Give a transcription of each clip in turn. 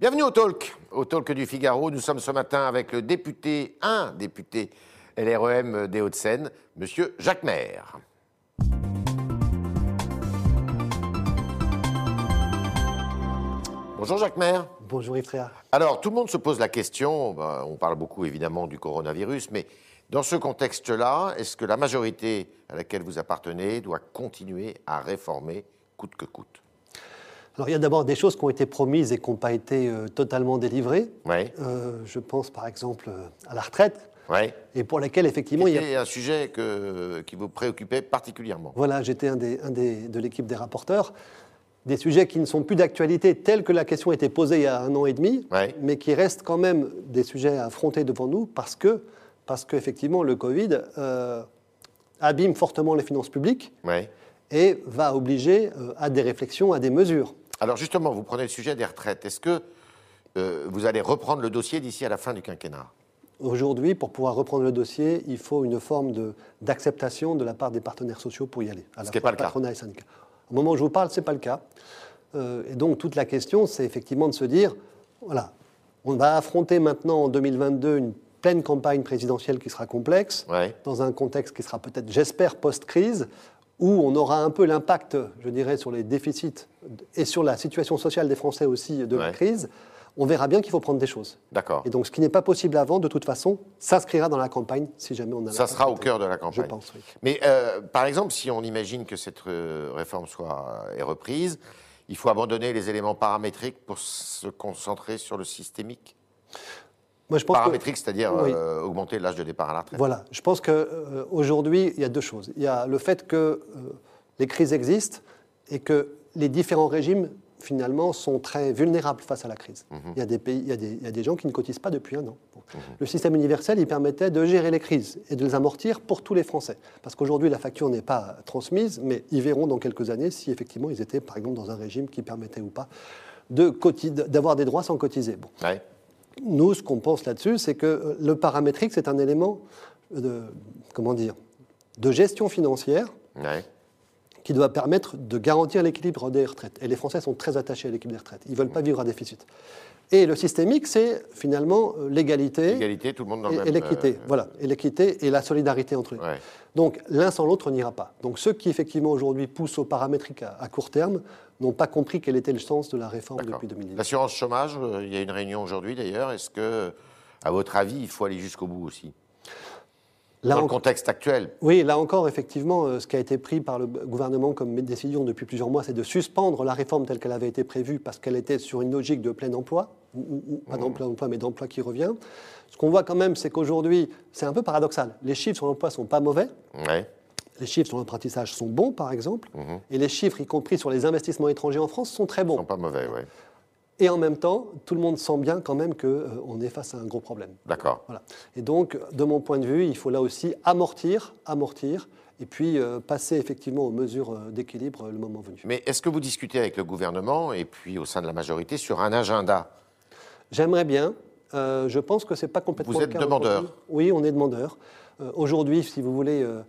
Bienvenue au Talk, au Talk du Figaro. Nous sommes ce matin avec le député, un député LREM des Hauts-de-Seine, Monsieur Jacques Maire. Bonjour Jacques Maire. Bonjour Yves. Alors, tout le monde se pose la question, ben, on parle beaucoup évidemment du coronavirus, mais dans ce contexte-là, est-ce que la majorité à laquelle vous appartenez doit continuer à réformer coûte que coûte? Alors, il y a d'abord des choses qui ont été promises et qui n'ont pas été euh, totalement délivrées. Euh, je pense par exemple euh, à la retraite, et pour laquelle effectivement il y a... C'était un sujet que- qui vous préoccupait particulièrement. Voilà, j'étais un, des, un des- de l'équipe des rapporteurs. Des sujets qui ne sont plus d'actualité tels que la question a été posée il y a un an et demi, Ouais. mais qui restent quand même des sujets à affronter devant nous parce que, parce qu'effectivement, le Covid euh, abîme fortement les finances publiques et va obliger euh, à des réflexions, à des mesures. Alors justement, vous prenez le sujet des retraites. Est-ce que euh, vous allez reprendre le dossier d'ici à la fin du quinquennat? Aujourd'hui, pour pouvoir reprendre le dossier, il faut une forme d'acceptation de, la part des partenaires sociaux pour y aller. À Ce la n'est pas le cas. et. Au moment où je vous parle, ce n'est pas le cas. Euh, et donc, toute la question, c'est effectivement de se dire, voilà, on va affronter maintenant en 2022 une pleine campagne présidentielle qui sera complexe, Ouais. dans un contexte qui sera peut-être, j'espère, post-crise, où on aura un peu l'impact, je dirais, sur les déficits et sur la situation sociale des Français aussi de la crise. On verra bien qu'il faut prendre des choses. D'accord. Et donc, ce qui n'est pas possible avant, de toute façon, s'inscrira dans la campagne si jamais on a. Ça sera au cœur de la Je campagne. pense, oui. Mais euh, par exemple, si on imagine que cette euh, réforme soit est reprise, il faut abandonner les éléments paramétriques pour se concentrer sur le systémique? Moi, je pense que- Paramétrique, c'est-à-dire Oui. euh, augmenter l'âge de départ à la retraite. Voilà, je pense qu'aujourd'hui, il y a deux choses. Il y a le fait que euh, les crises existent et que les différents régimes, finalement, sont très vulnérables face à la crise. Mhm. il, y a des pays, il, y a des, il y a des gens qui ne cotisent pas depuis un an. Bon. Le système universel, il permettait de gérer les crises et de les amortir pour tous les Français. Parce qu'aujourd'hui, la facture n'est pas transmise, mais ils verront dans quelques années si effectivement ils étaient, par exemple, dans un régime qui permettait ou pas de d'avoir des droits sans cotiser. Bon. Ouais. Nous, ce qu'on pense là-dessus, c'est que euh, le paramétrique, c'est un élément de, comment dire, de gestion financière Ouais. qui doit permettre de garantir l'équilibre des retraites. Et les Français sont très attachés à l'équilibre des retraites. Ils ne veulent pas vivre à déficit. Et le systémique, c'est finalement euh, l'égalité L'égalité, tout le monde dans le et, et l'équité. euh, Voilà, et l'équité et la solidarité entre eux. Ouais. Donc l'un sans l'autre n'ira pas. Donc ceux qui effectivement aujourd'hui poussent au paramétrique à, à court terme n'ont pas compris quel était le sens de la réforme depuis 2010. L'assurance chômage, euh, il y a une réunion aujourd'hui d'ailleurs. Est-ce que, à votre avis, il faut aller jusqu'au bout aussi? Là Dans le contexte actuel Oui, là encore, effectivement, euh, ce qui a été pris par le gouvernement comme décision depuis plusieurs mois, c'est de suspendre la réforme telle qu'elle avait été prévue parce qu'elle était sur une logique de plein emploi, ou, ou- ou pas d'emploi, emploi, mais d'emploi qui revient. Ce qu'on voit quand même, c'est qu'aujourd'hui, c'est un peu paradoxal. Les chiffres sur l'emploi sont pas mauvais. Ouais. Les chiffres sur l'apprentissage sont bons, par exemple. Mhm. Et les chiffres, y compris sur les investissements étrangers en France, sont très Ils bons. sont pas mauvais, oui. Et en même temps, tout le monde sent bien quand même qu'on est face à un gros problème. D'accord. Voilà. Et donc, de mon point de vue, il faut là aussi amortir, amortir, et puis euh, passer effectivement aux mesures euh, d'équilibre euh, le moment venu. Mais est-ce que vous discutez avec le gouvernement et puis au sein de la majorité sur un agenda? J'aimerais bien. euh, je pense que c'est pas complètement. Vous êtes demandeur. Oui, on est demandeur. Euh, Aujourd'hui, si vous voulez, euh,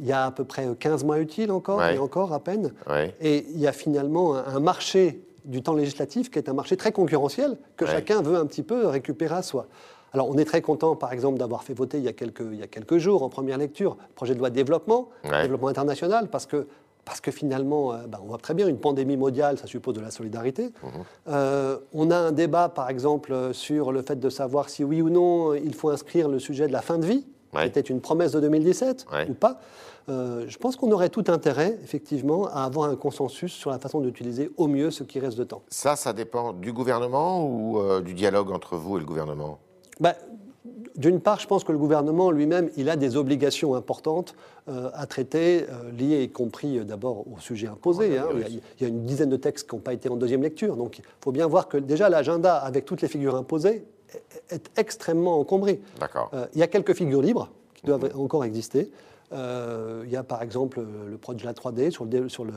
il y a à peu près 15 mois utiles encore, Ouais. et encore à peine. Ouais. Et il y a finalement un, un marché du temps législatif qui est un marché très concurrentiel que Ouais. chacun veut un petit peu récupérer à soi. Alors, on est très content, par exemple, d'avoir fait voter il y, a quelques, il y a quelques jours, en première lecture, le projet de loi de développement, développement international, parce que, parce que finalement, euh, ben, on voit très bien, une pandémie mondiale, ça suppose de la solidarité. Mhm. Euh, on a un débat, par exemple, sur le fait de savoir si oui ou non euh, il faut inscrire le sujet de la fin de vie, Ouais. qui était une promesse de 2017, Ouais. ou pas. Euh, je pense qu'on aurait tout intérêt, effectivement, à avoir un consensus sur la façon d'utiliser au mieux ce qui reste de temps. Ça, ça dépend du gouvernement ou euh, du dialogue entre vous et le gouvernement? Bah, D'une part, je pense que le gouvernement lui-même, il a des obligations importantes euh, à traiter, euh, liées y compris euh, d'abord au sujet imposé. hein. Il, y a, il y a une dizaine de textes qui n'ont pas été en deuxième lecture. Donc il faut bien voir que déjà l'agenda, avec toutes les figures imposées, est, extrêmement encombré. Euh, il y a quelques figures libres qui doivent encore exister. Euh, il y a par exemple le projet de la 3D sur, le dé- sur, le-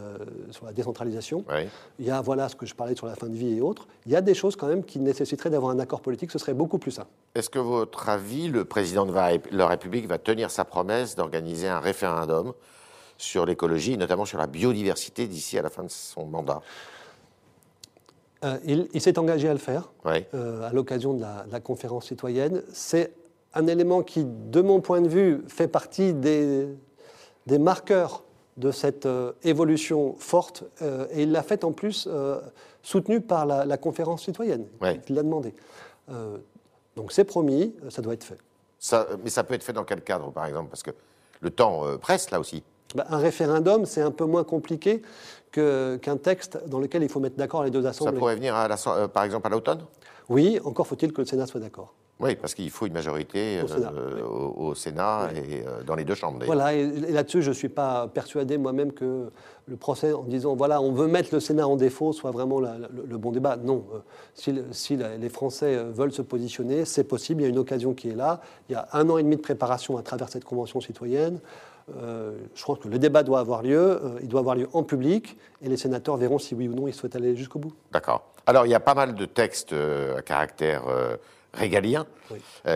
sur la décentralisation. Oui. Il y a voilà ce que je parlais sur la fin de vie et autres. Il y a des choses quand même qui nécessiteraient d'avoir un accord politique. Ce serait beaucoup plus simple. Est-ce que, votre avis, le président de la la République va tenir sa promesse d'organiser un référendum sur l'écologie, notamment sur la biodiversité, d'ici à la fin de son mandat? Euh, il, s'est engagé à le faire euh, à l'occasion de, la, conférence citoyenne. C'est un élément qui, de mon point de vue, fait partie des, des marqueurs de cette euh, évolution forte. et il l'a fait en plus soutenu par la, conférence citoyenne. Il l'a demandé. donc c'est promis, ça doit être fait. Ça, mais ça peut être fait dans quel cadre, par exemple? Parce que le temps presse là aussi. Bah, un référendum, c'est un peu moins compliqué qu'un texte dans lequel il faut mettre d'accord les deux assemblées. Ça pourrait venir, à euh, par exemple, à l'automne? Oui, encore faut-il que le Sénat soit d'accord. Oui, parce qu'il faut une majorité au Sénat, euh, et euh, dans les deux chambres. Voilà, et, là-dessus, je ne suis pas persuadé moi-même que le procès, en disant voilà, on veut mettre le Sénat en défaut, soit vraiment le, bon débat. Non, si, si, les Français veulent se positionner, c'est possible, il y a une occasion qui est là. Il y a un an et demi de préparation à travers cette convention citoyenne. Euh, je crois que le débat doit avoir lieu, euh, il doit avoir lieu en public, et les sénateurs verront si oui ou non ils souhaitent aller jusqu'au bout. D'accord. Alors il y a pas mal de textes euh, à caractère régalien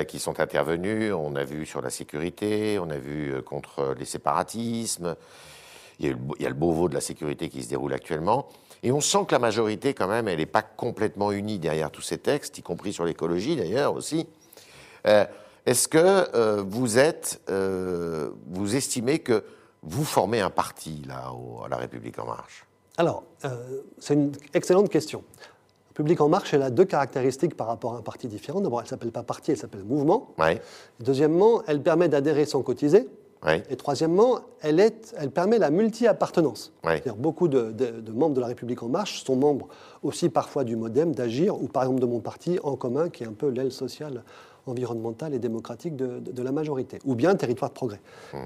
qui sont intervenus. On a vu sur la sécurité, on a vu contre les séparatismes. Il y, a le, il y, a le, Beauvau de la sécurité qui se déroule actuellement. Et on sent que la majorité, quand même, elle n'est pas complètement unie derrière tous ces textes, y compris sur l'écologie d'ailleurs aussi. Est-ce que euh, vous êtes, euh, vous estimez que vous formez un parti là à la République en marche? Alors, euh, c'est une excellente question. La République en marche, elle a deux caractéristiques par rapport à un parti différent. D'abord, elle ne s'appelle pas parti, elle s'appelle mouvement. Deuxièmement, elle permet d'adhérer sans cotiser. Et troisièmement, elle, est, elle permet la multi-appartenance. C'est-à-dire beaucoup de, de, membres de la République en marche sont membres aussi parfois du MoDem, d'Agir, ou par exemple de mon parti En commun, qui est un peu l'aile sociale environnementale et démocratique de, la majorité, ou bien territoire de progrès. Mmh.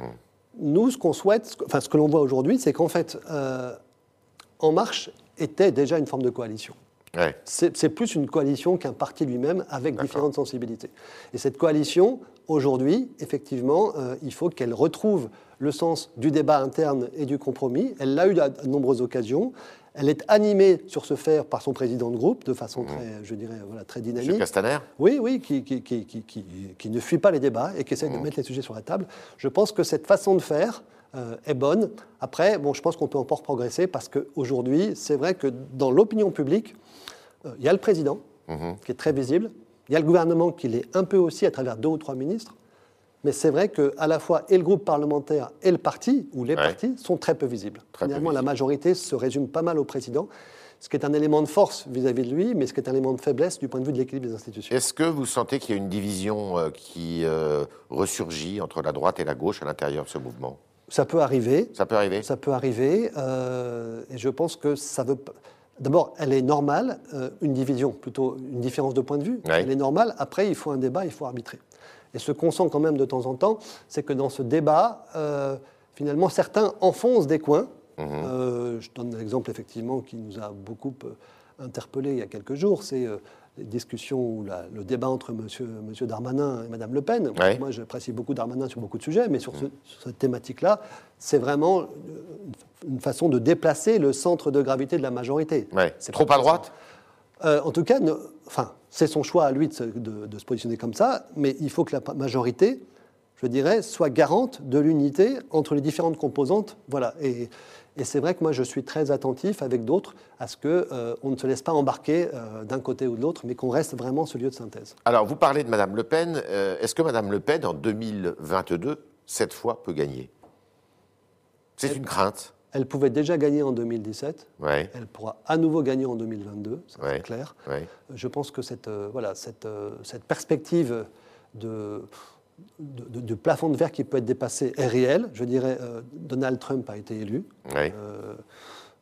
Nous, ce qu'on souhaite, enfin ce que l'on voit aujourd'hui, c'est qu'en fait, euh, En Marche était déjà une forme de coalition. C'est plus une coalition qu'un parti lui-même avec différentes sensibilités. Et cette coalition, aujourd'hui, effectivement, euh, il faut qu'elle retrouve le sens du débat interne et du compromis. Elle l'a eu à de nombreuses occasions. Elle est animée sur ce faire par son président de groupe de façon mmh. très, je dirais, voilà, très dynamique. Castaner Oui, oui, qui, qui, qui, qui, ne fuit pas les débats et qui essaie de mmh. mettre les sujets sur la table. Je pense que cette façon de faire euh, est bonne. Après, bon, je pense qu'on peut encore progresser parce qu'aujourd'hui, c'est vrai que dans l'opinion publique, euh, il y a le président, mmh. qui est très visible, il y a le gouvernement qui l'est un peu aussi à travers deux ou trois ministres, mais c'est vrai qu'à la fois et le groupe parlementaire et le parti, ou les partis, sont très peu visibles. Finalement, la majorité se résume pas mal au président, ce qui est un élément de force vis-à-vis de lui, mais ce qui est un élément de faiblesse du point de vue de l'équilibre des institutions. Est-ce que vous sentez qu'il y a une division euh, qui euh, ressurgit entre la droite et la gauche à l'intérieur de ce mouvement? Ça peut arriver. Ça peut arriver? Ça peut arriver. Euh, et je pense que ça veut... D'abord, elle est normale, une division, plutôt une différence de point de vue. Elle est normale. Après, il faut un débat, il faut arbitrer. Et ce qu'on sent quand même de temps en temps, c'est que dans ce débat, euh, finalement, certains enfoncent des coins. Mhm. Euh, je donne un exemple effectivement qui nous a beaucoup euh, interpellés il y a quelques jours, c'est les discussions ou le débat entre monsieur, monsieur, Darmanin et Madame Le Pen. Moi, j'apprécie beaucoup Darmanin sur beaucoup de sujets, mais sur, mhm. cette thématique-là, c'est vraiment une façon de déplacer le centre de gravité de la majorité. C'est trop à droite? En tout cas, enfin, c'est son choix à lui de se, positionner comme ça, mais il faut que la majorité, je dirais, soit garante de l'unité entre les différentes composantes. Voilà. Et, c'est vrai que moi, je suis très attentif avec d'autres à ce qu'on euh, on ne se laisse pas embarquer euh, d'un côté ou de l'autre, mais qu'on reste vraiment ce lieu de synthèse. Alors, vous parlez de Mme Le Pen. Euh, est-ce que Mme Le Pen, en 2022, cette fois, peut gagner? C'est une crainte elle pouvait déjà gagner en 2017. Elle pourra à nouveau gagner en 2022, c'est clair. Je pense que cette, euh, voilà, cette, euh, cette perspective de, de, plafond de verre qui peut être dépassé est réelle. Je dirais, euh, Donald Trump a été élu.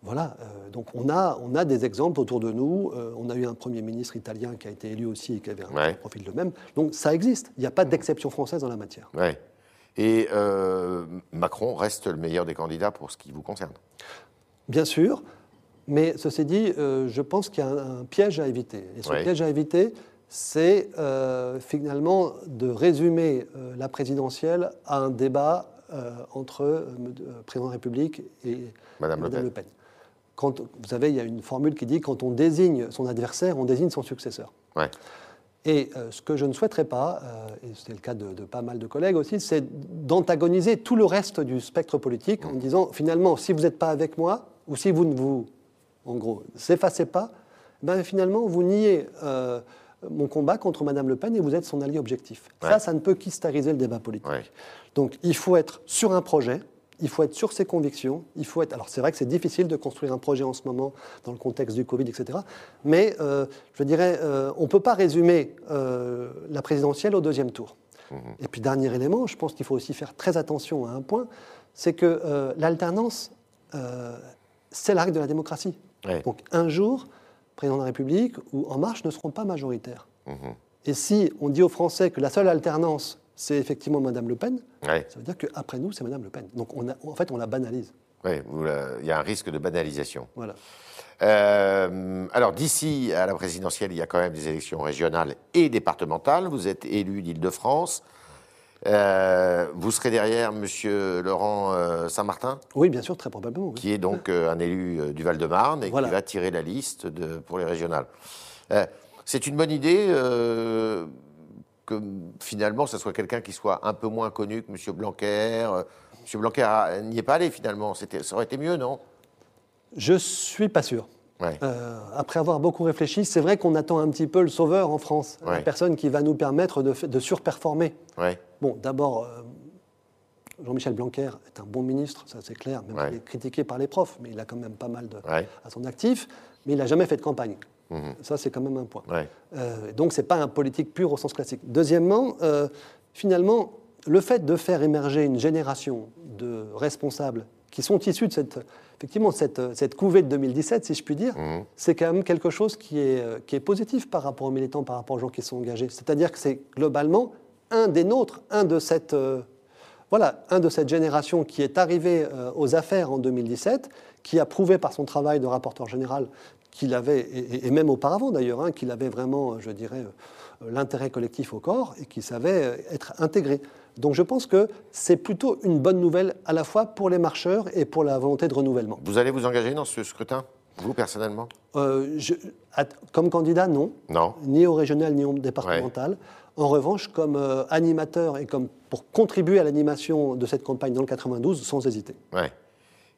voilà, donc on a, on a des exemples autour de nous. on a eu un Premier ministre italien qui a été élu aussi et qui avait un profil de même. Donc ça existe. Il n'y a pas d'exception française en la matière. Et euh, Macron reste le meilleur des candidats pour ce qui vous concerne. Bien sûr, mais ceci dit, euh, je pense qu'il y a un, piège à éviter. Et ce piège à éviter, c'est euh, finalement de résumer la présidentielle à un débat entre le président de la République et Madame, Le Pen. Quand, vous savez, il y a une formule qui dit quand on désigne son adversaire, on désigne son successeur. Ouais. Et euh, ce que je ne souhaiterais pas, euh, et c'est le cas de, pas mal de collègues aussi, c'est d'antagoniser tout le reste du spectre politique en disant finalement, si vous n'êtes pas avec moi, ou si vous ne vous, en gros, effacez pas, ben, finalement, vous niez euh, mon combat contre Mme Le Pen et vous êtes son allié objectif. Ça, ça ne peut qu'hystériser le débat politique. Donc il faut être sur un projet, il faut être sur ses convictions, il faut être... Alors c'est vrai que c'est difficile de construire un projet en ce moment dans le contexte du Covid, etc. Mais euh, je dirais, euh, on ne peut pas résumer euh, la présidentielle au deuxième tour. Mhm. Et puis dernier élément, je pense qu'il faut aussi faire très attention à un point, c'est que l'alternance, c'est l'arc de la démocratie. Donc un jour, président de la République ou En Marche ne seront pas majoritaires. Mhm. Et si on dit aux Français que la seule alternance, c'est effectivement Madame Le Pen, ça veut dire qu'après nous, c'est Madame Le Pen. Donc on a, en fait, on la banalise. Oui, il y a un risque de banalisation. Voilà. Euh, alors d'ici à la présidentielle, il y a quand même des élections régionales et départementales. Vous êtes élu d'Île-de-France. Euh, vous serez derrière Monsieur Laurent euh, Saint-Martin? Oui, bien sûr, très probablement. Qui est donc un élu du Val-de-Marne et qui va tirer la liste de, pour les régionales. c'est une bonne idée que finalement, ce soit quelqu'un qui soit un peu moins connu que M. Blanquer. Euh, M. Blanquer n'y est pas allé finalement. Ça aurait été mieux, non? Je suis pas sûr. Euh, après avoir beaucoup réfléchi, c'est vrai qu'on attend un petit peu le sauveur en France, la personne qui va nous permettre de, de surperformer. Bon, d'abord, euh, Jean-Michel Blanquer est un bon ministre, ça c'est clair, même s'il est critiqué par les profs, mais il a quand même pas mal de, à son actif, mais il n'a jamais fait de campagne. Mhm. Ça, c'est quand même un point. Euh, donc, ce n'est pas un politique pur au sens classique. Deuxièmement, euh, finalement, le fait de faire émerger une génération de responsables qui sont issus de cette, effectivement, cette, cette couvée de 2017, si je puis dire, mhm. c'est quand même quelque chose qui est, euh, qui est positif par rapport aux militants, par rapport aux gens qui sont engagés. C'est-à-dire que c'est globalement un des nôtres, un de cette... voilà, un de cette génération qui est arrivé aux affaires en 2017, qui a prouvé par son travail de rapporteur général qu'il avait, et, même auparavant d'ailleurs, hein, qu'il avait vraiment, je dirais, euh, l'intérêt collectif au corps et qu'il savait euh, être intégré. Donc je pense que c'est plutôt une bonne nouvelle à la fois pour les marcheurs et pour la volonté de renouvellement. Vous allez vous engager dans ce scrutin vous, personnellement? Euh, Comme candidat, non. Non. Ni au régional, ni au départemental. En revanche, comme animateur et comme pour contribuer à l'animation de cette campagne dans le 92, sans hésiter. Ouais.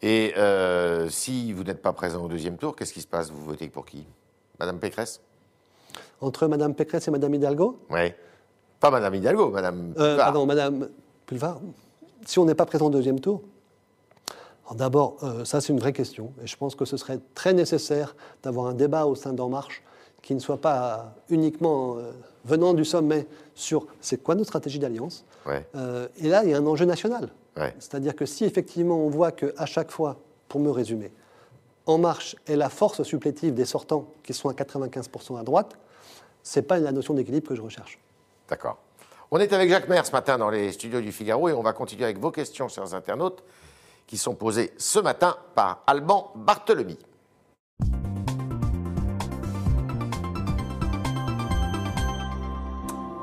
Et euh, si vous n'êtes pas présent au deuxième tour, qu'est-ce qui se passe? Vous votez pour qui? Madame Pécresse? Entre Madame Pécresse et Madame Hidalgo? Oui. Pas Madame Hidalgo, Madame euh, Pardon, Madame Pulvar. Si on n'est pas présent au deuxième tour, d'abord, euh, ça c'est une vraie question. Et je pense que ce serait très nécessaire d'avoir un débat au sein d'En Marche qui ne soit pas uniquement euh, venant du sommet sur c'est quoi notre stratégie d'alliance. et là, il y a un enjeu national. C'est-à-dire que si effectivement on voit qu'à chaque fois, pour me résumer, En Marche est la force supplétive des sortants qui sont à 95% à droite, ce n'est pas la notion d'équilibre que je recherche. D'accord. On est avec Jacques Maire ce matin dans les studios du Figaro et on va continuer avec vos questions, chers internautes, qui sont posées ce matin par Alban Barthelemy.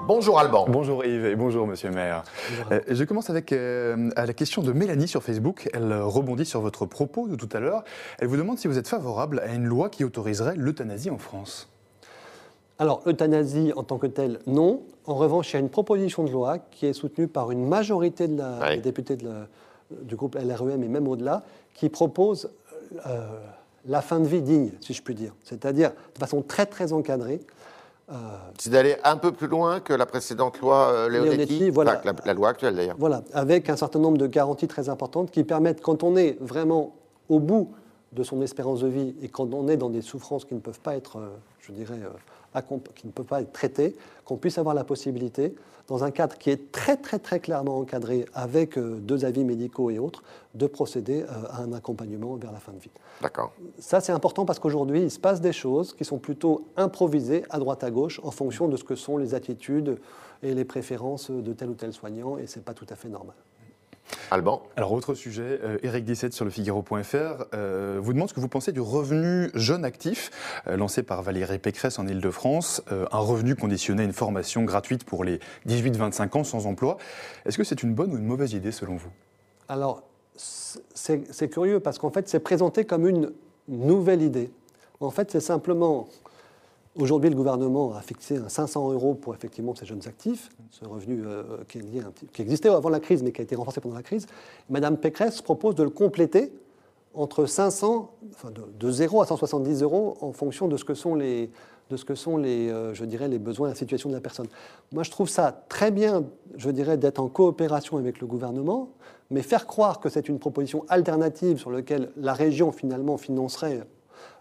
Bonjour Alban. Bonjour Yves et bonjour Monsieur le maire. Euh, je commence avec euh, la question de Mélanie sur Facebook. Elle rebondit sur votre propos de tout à l'heure. Elle vous demande si vous êtes favorable à une loi qui autoriserait l'euthanasie en France. Alors, euthanasie en tant que telle, non. En revanche, il y a une proposition de loi qui est soutenue par une majorité de la, des députés du groupe LREM et même au-delà, qui propose euh, la fin de vie digne, si je puis dire. C'est-à-dire de façon très très encadrée, euh, c'est d'aller un peu plus loin que la précédente loi euh, Leonetti, voilà, la, loi actuelle d'ailleurs. Voilà, avec un certain nombre de garanties très importantes qui permettent, quand on est vraiment au bout de son espérance de vie et quand on est dans des souffrances qui ne peuvent pas être, euh, je dirais, qui ne peuvent pas être traitées, qu'on puisse avoir la possibilité, dans un cadre qui est très très très clairement encadré avec deux avis médicaux et autres, de procéder à un accompagnement vers la fin de vie. D'accord. Ça, c'est important parce qu'aujourd'hui, il se passe des choses qui sont plutôt improvisées à droite à gauche en fonction de ce que sont les attitudes et les préférences de tel ou tel soignant, et ce n'est pas tout à fait normal. Alban Alors, autre sujet, Eric euh, 17 sur le Figaro.fr euh, vous demande ce que vous pensez du revenu jeune actif euh, lancé par Valérie Pécresse en Ile-de-France, un revenu conditionné à une formation gratuite pour les 18-25 ans sans emploi. Est-ce que c'est une bonne ou une mauvaise idée selon vous? Alors, c'est curieux parce qu'en fait, c'est présenté comme une nouvelle idée. En fait, c'est simplement. Aujourd'hui, le gouvernement a fixé un 500 euros pour effectivement ces jeunes actifs, ce revenu euh, qui, existait avant la crise mais qui a été renforcé pendant la crise. Madame Pécresse propose de le compléter entre 500, enfin de, de 0 à 170 euros en fonction de ce que sont les, de ce que sont les, euh, je dirais, les besoins et la situation de la personne. Moi, je trouve ça très bien, je dirais, d'être en coopération avec le gouvernement, mais faire croire que c'est une proposition alternative sur laquelle la région finalement financerait,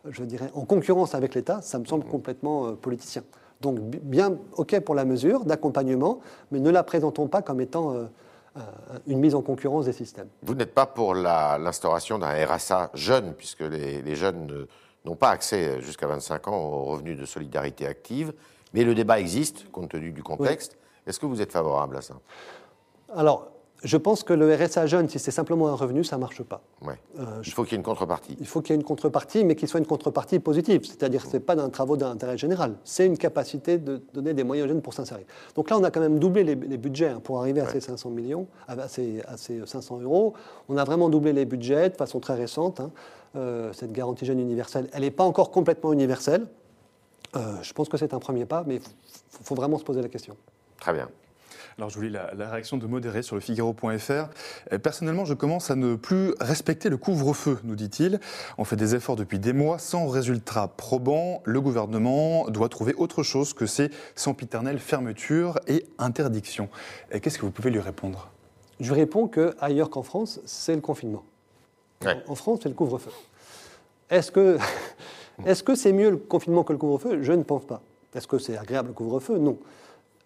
je dirais, en concurrence avec l'État, ça me semble complètement euh, politicien. Donc bien, ok pour la mesure d'accompagnement, mais ne la présentons pas comme étant euh, une mise en concurrence des systèmes. Vous n'êtes pas pour l'instauration d'un RSA jeune, puisque les, les jeunes n'ont pas accès jusqu'à 25 ans aux revenus de solidarité active, mais le débat existe compte tenu du contexte. Est-ce que vous êtes favorable à ça? Alors, je pense que le RSA jeune, si c'est simplement un revenu, ça ne marche pas. Ouais. Euh, il faut qu'il y ait une contrepartie. Il faut qu'il y ait une contrepartie, mais qu'il soit une contrepartie positive. C'est-à-dire que ce n'est pas d'un travaux d'intérêt général. C'est une capacité de donner des moyens aux jeunes pour s'insérer. Donc là, on a quand même doublé les, budgets hein, pour arriver à ces 500 millions, à ces, à ces, 500 euros. On a vraiment doublé les budgets de façon très récente. Hein. Euh, cette garantie jeune universelle, elle n'est pas encore complètement universelle. Euh, je pense que c'est un premier pas, mais il faut vraiment se poser la question. Très bien. Alors je voulais la, la, réaction de modéré sur le Figaro.fr. Euh, personnellement, je commence à ne plus respecter le couvre-feu, nous dit-il. On fait des efforts depuis des mois sans résultat probant. Le gouvernement doit trouver autre chose que ces sempiternelles fermetures et interdictions. Qu'est-ce que vous pouvez lui répondre? Je réponds qu'ailleurs qu'en France, c'est le confinement. En France, c'est le couvre-feu. Est-ce que est-ce que c'est mieux le confinement que le couvre-feu? Je ne pense pas. Est-ce que c'est agréable le couvre-feu? Non.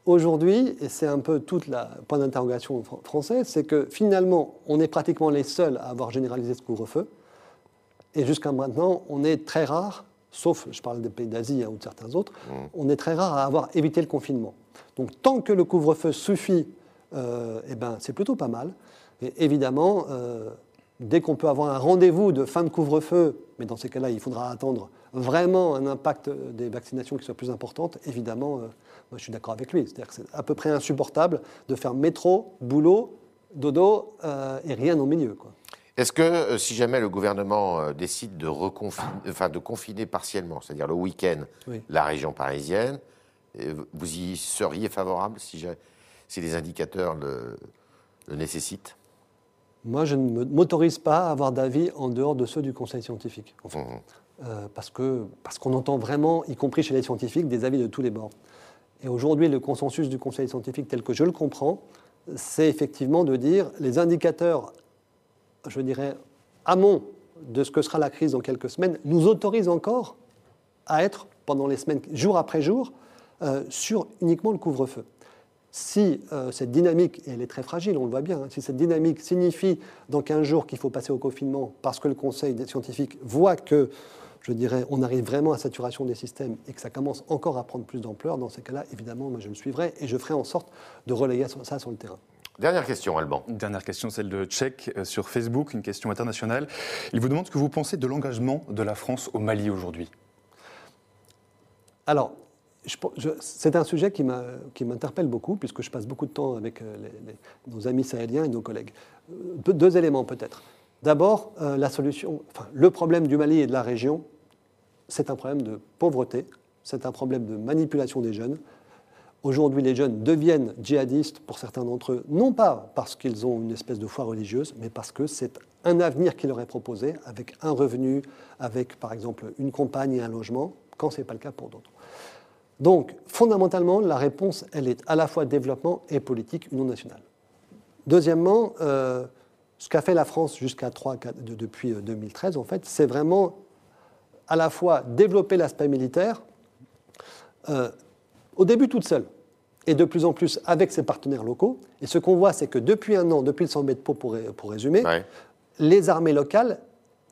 Aujourd'hui, et c'est un peu toute la point d'interrogation français, c'est que finalement, on est pratiquement les seuls à avoir généralisé ce couvre-feu. Et jusqu'à maintenant, on est très rare, sauf, je parle des pays d'Asie hein, ou de certains autres, mmh. on est très rare à avoir évité le confinement. Donc tant que le couvre-feu suffit, euh, eh ben, c'est plutôt pas mal. Et évidemment, euh, dès qu'on peut avoir un rendez-vous de fin de couvre-feu, mais dans ces cas-là, il faudra attendre vraiment un impact des vaccinations qui soit plus importante, évidemment, euh, moi je suis d'accord avec lui. C'est-à-dire que c'est à peu près insupportable de faire métro, boulot, dodo euh, et rien au milieu. Est-ce que euh, si jamais le gouvernement décide de, enfin, de confiner partiellement, c'est-à-dire le week-end, la région parisienne, vous y seriez favorable si, si les indicateurs le, le nécessitent? Moi, je ne m'autorise pas à avoir d'avis en dehors de ceux du Conseil scientifique. Mmh. Euh, parce qu'on parce qu'on entend vraiment, y compris chez les scientifiques, des avis de tous les bords. Et aujourd'hui, le consensus du Conseil scientifique, tel que je le comprends, c'est effectivement de dire les indicateurs, je dirais, amont de ce que sera la crise dans quelques semaines, nous autorisent encore à être, pendant les semaines, jour après jour, euh, sur uniquement le couvre-feu. Si euh, cette dynamique, et elle est très fragile, on le voit bien, hein, si cette dynamique signifie dans 15 jours qu'il faut passer au confinement parce que le Conseil des scientifiques voit que, je dirais, on arrive vraiment à saturation des systèmes et que ça commence encore à prendre plus d'ampleur, dans ces cas-là, évidemment, moi je le suivrai et je ferai en sorte de relayer ça sur le terrain. Dernière question, Alban. Dernière question, celle de Tchèque euh, sur Facebook, une question internationale. Il vous demande ce que vous pensez de l'engagement de la France au Mali aujourd'hui. Alors, c'est un sujet qui m'interpelle beaucoup, puisque je passe beaucoup de temps avec euh, nos amis sahéliens et nos collègues. Euh, deux, éléments peut-être. D'abord, euh, le problème du Mali et de la région, c'est un problème de pauvreté, c'est un problème de manipulation des jeunes. Aujourd'hui, les jeunes deviennent djihadistes pour certains d'entre eux, non pas parce qu'ils ont une espèce de foi religieuse, mais parce que c'est un avenir qui leur est proposé avec un revenu, avec par exemple une compagne et un logement, quand ce n'est pas le cas pour d'autres. Donc, fondamentalement, la réponse, elle est à la fois développement et politique, union nationale. Deuxièmement, euh, ce qu'a fait la France jusqu'à 3, depuis 2013, euh, en fait, c'est vraiment à la fois développer l'aspect militaire, euh, au début toute seule, et de plus en plus avec ses partenaires locaux. Et ce qu'on voit, c'est que depuis un an, depuis le sommet de Pau, pour, pour résumer, les armées locales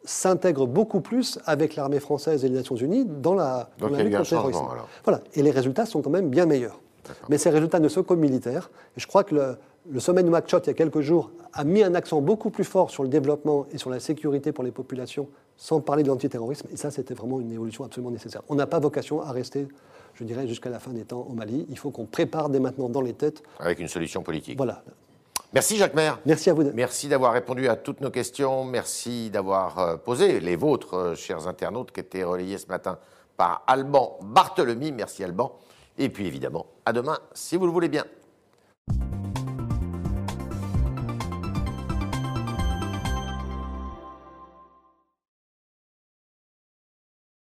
s'intègre beaucoup plus avec l'armée française et les Nations Unies dans la, dans la lutte contre le terrorisme. Voilà. Et les résultats sont quand même bien meilleurs. Mais ces résultats ne sont qu'aux militaires. Et je crois que le, le sommet de Nouakchott, il y a quelques jours, a mis un accent beaucoup plus fort sur le développement et sur la sécurité pour les populations, sans parler de l'antiterrorisme. Et ça, c'était vraiment une évolution absolument nécessaire. On n'a pas vocation à rester, je dirais, jusqu'à la fin des temps au Mali. Il faut qu'on prépare dès maintenant dans les têtes. Avec une solution politique. Voilà. Merci Jacques Maire. Merci à vous. Merci d'avoir répondu à toutes nos questions. Merci d'avoir euh, posé les vôtres, euh, chers internautes, qui étaient relayés ce matin par Alban Barthelemy. Merci Alban. Et puis évidemment, à demain, si vous le voulez bien.